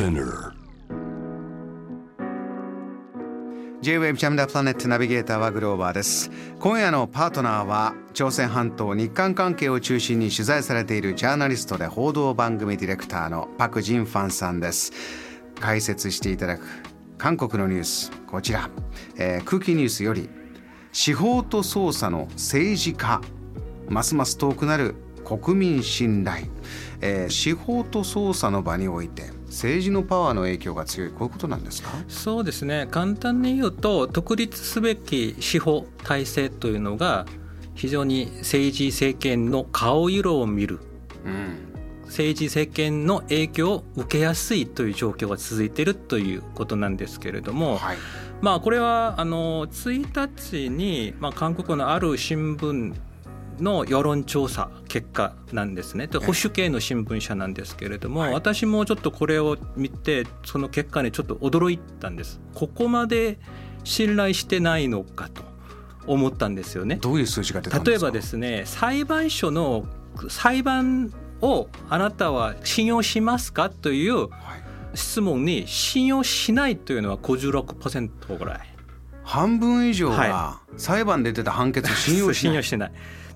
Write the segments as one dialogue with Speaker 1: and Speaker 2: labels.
Speaker 1: Spinner.
Speaker 2: J-Wave ジャムダプラネットナビゲーターはグローバーです。今夜のパートナーは朝鮮半島日韓関係を中心に取材されているジャーナリストで報道番組ディレクターのパク・ジンファンさんです。解説していただく韓国のニュースこちら、えー、空気ニュースより司法と捜査の政治家ますます遠くなる国民信頼、えー、司法と捜査の場において政治のパワーの影響が強い。こういうことなんですか？
Speaker 3: そうですね。簡単に言うと独立すべき司法体制というのが非常に政治政権の顔色を見る、うん、政治政権の影響を受けやすいという状況が続いているということなんですけれども、はい、まあこれはあの1日に、まあ、韓国のある新聞の世論調査結果なんですね。で保守系の新聞社なんですけれども、はい、私もちょっとこれを見てその結果にちょっと驚いたんです。ここまで信頼してないのかと思ったんですよね。
Speaker 2: どういう数字が出た
Speaker 3: んですか？例えばですね裁判所の裁判をあなたは信用しますかという質問に信用しないというのは56%ぐらい。
Speaker 2: 半分以上が裁判で出た判決を信用しない、
Speaker 3: 信用してない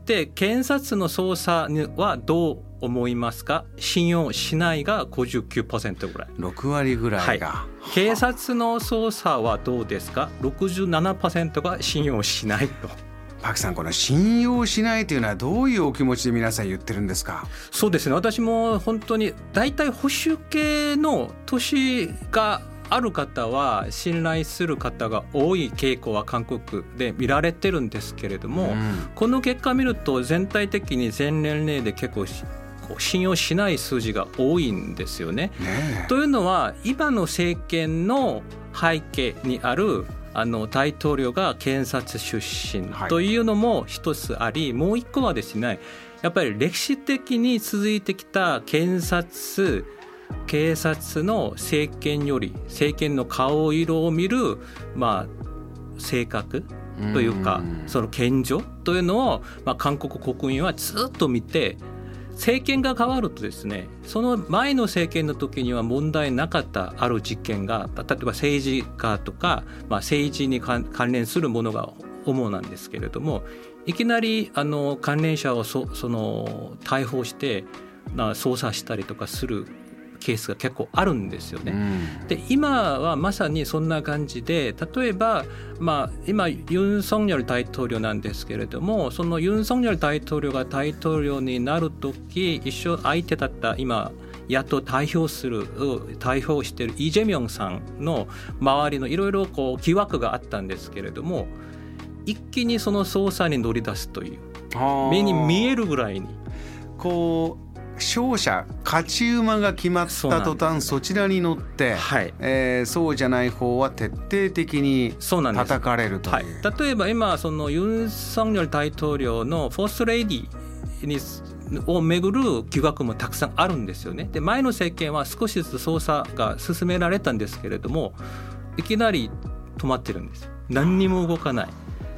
Speaker 3: で検察の捜査はどう思いますか？信用しないが59%ぐらい。
Speaker 2: 6割ぐらいが、は
Speaker 3: い、警察の捜査はどうですか？67%が信用しないと。
Speaker 2: パクさんこの信用しないというのはどういうお気持ちで皆さん言ってるんですか？
Speaker 3: そうですね。私も本当に大体保守系の都市がある方は信頼する方が多い傾向は韓国で見られてるんですけれども、うん、この結果を見ると全体的に全年齢で結構信用しない数字が多いんですよね。ねというのは今の政権の背景にあるあの大統領が検察出身というのも一つあり、はい、もう一個はですねやっぱり歴史的に続いてきた検察警察の政権より政権の顔色を見る、まあ、性格というかその謙譲というのを、まあ、韓国国民はずっと見て政権が変わるとですねその前の政権の時には問題なかったある実験が例えば政治家とか、まあ、政治に関連するものが主なんですけれどもいきなりあの関連者をそその逮捕して捜査したりとかするケースが結構あるんですよね。うん、で今はまさにそんな感じで例えば、まあ、今ユン・ソンニョル大統領なんですけれどもそのユン・ソンニョル大統領が大統領になる時一緒相手だった今野党代表する代表しているイ・ジェミョンさんの周りのいろいろ疑惑があったんですけれども一気にその捜査に乗り出すという目に見えるぐらいに。
Speaker 2: こう勝者勝ち馬が決まった途端そちらに乗って、はい。えー、そうじゃない方は徹底的に叩かれるという、はい、
Speaker 3: 例えば今そのユン・ソンニョル大統領のフォーストレディにをめぐる疑惑もたくさんあるんですよね。で前の政権は少しずつ捜査が進められたんですけれどもいきなり止まってるんです。何にも動かない。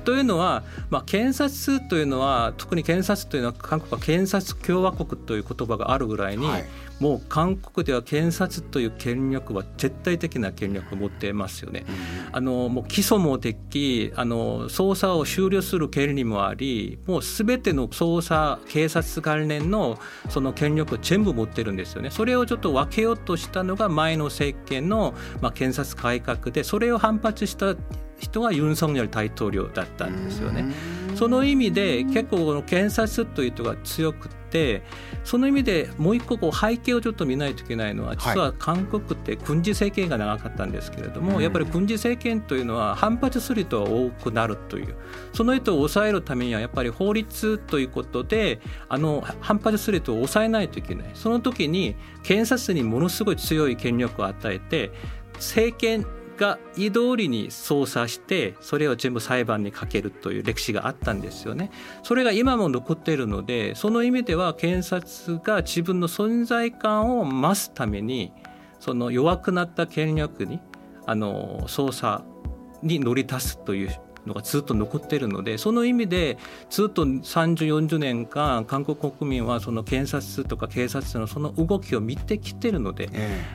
Speaker 3: というのは、まあ、検察というのは特に検察というのは韓国は検察共和国という言葉があるぐらいに、はい、もう韓国では検察という権力は絶対的な権力を持っていますよね。うん、あのもう起訴もできあの捜査を終了する権利もありもうすべての捜査警察関連のその権力を全部持ってるんですよね。それをちょっと分けようとしたのが前の政権の、まあ、検察改革でそれを反発した人がユン・ソンニョル大統領だったんですよね。その意味で結構この検察という人が強くてその意味でもう一個こう背景をちょっと見ないといけないのは実は韓国って軍事政権が長かったんですけれども、やっぱり軍事政権というのは反発する人が多くなるという。その人を抑えるためにはやっぱり法律ということであの反発する人を抑えないといけない。その時に検察にものすごい強い権力を与えて政権が意通りに捜査してそれを全部裁判にかけるという歴史があったんですよね。それが今も残っているのでその意味では検察が自分の存在感を増すためにその弱くなった権力にあの捜査に乗り出すというのがずっと残っているのでその意味でずっと3040年間韓国国民はその検察とか警察のその動きを見てきてるので、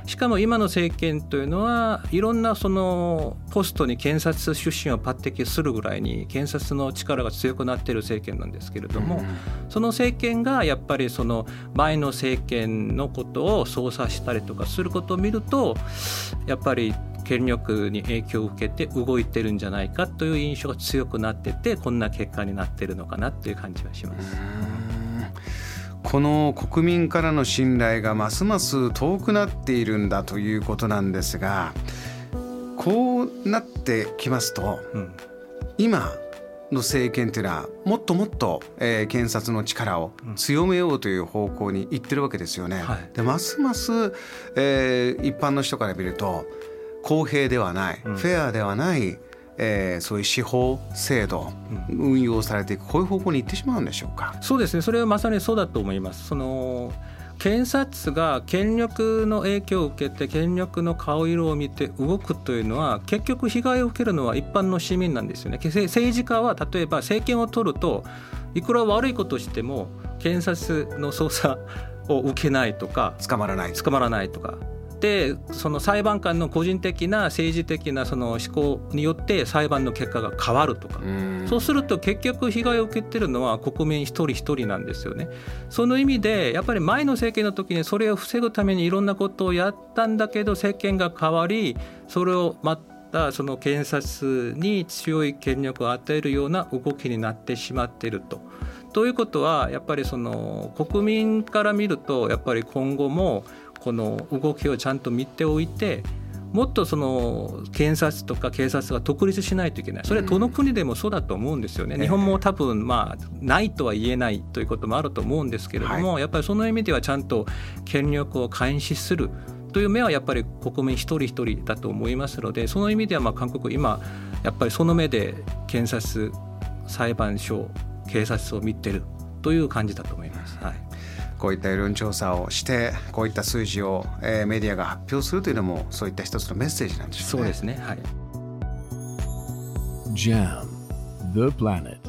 Speaker 3: しかも今の政権というのはいろんなそのポストに検察出身を抜擢するぐらいに検察の力が強くなっている政権なんですけれども、その政権がやっぱりその前の政権のことを捜査したりとかすることを見るとやっぱり権力に影響を受けて動いてるんじゃないかという印象が強くなっててこんな結果になってるのかなっていう感じはします。
Speaker 2: この国民からの信頼がますます遠くなっているんだということなんですがこうなってきますと、うん、今の政権というのはもっともっと、えー、検察の力を強めようという方向にいってるわけですよね。はい、でますます、えー、一般の人から見ると公平ではない、うん、フェアではない、えー、そういう司法制度、うん、運用されていくこういう方向にいってしまうんでしょうか。
Speaker 3: そうですね。それはまさにそうだと思います。その検察が権力の影響を受けて権力の顔色を見て動くというのは結局被害を受けるのは一般の市民なんですよね。政治家は例えば政権を取るといくら悪いことをしても検察の捜査を受けないとか
Speaker 2: 捕まらない
Speaker 3: 捕まらないとかってその裁判官の個人的な政治的なその思考によって裁判の結果が変わるとかそうすると結局被害を受けてるのは国民一人一人なんですよね。その意味でやっぱり前の政権の時にそれを防ぐためにいろんなことをやったんだけど政権が変わりそれをまたその検察に強い権力を与えるような動きになってしまっていると。ということはやっぱりその国民から見るとやっぱり今後もこの動きをちゃんと見ておいてもっとその検察とか警察が独立しないといけない。それはどの国でもそうだと思うんですよね、日本も多分まあないとは言えないということもあると思うんですけれども、やっぱりその意味ではちゃんと権力を監視するという目はやっぱり国民一人一人だと思いますのでその意味ではまあ韓国今やっぱりその目で検察裁判所警察を見てるという感じだと思います。はい
Speaker 2: こういった世論調査をしてこういった数字を、えー、メディアが発表するというのもそういった一つのメッセージなんでしょうね。
Speaker 3: そうですね。はい。
Speaker 1: JAM The Planet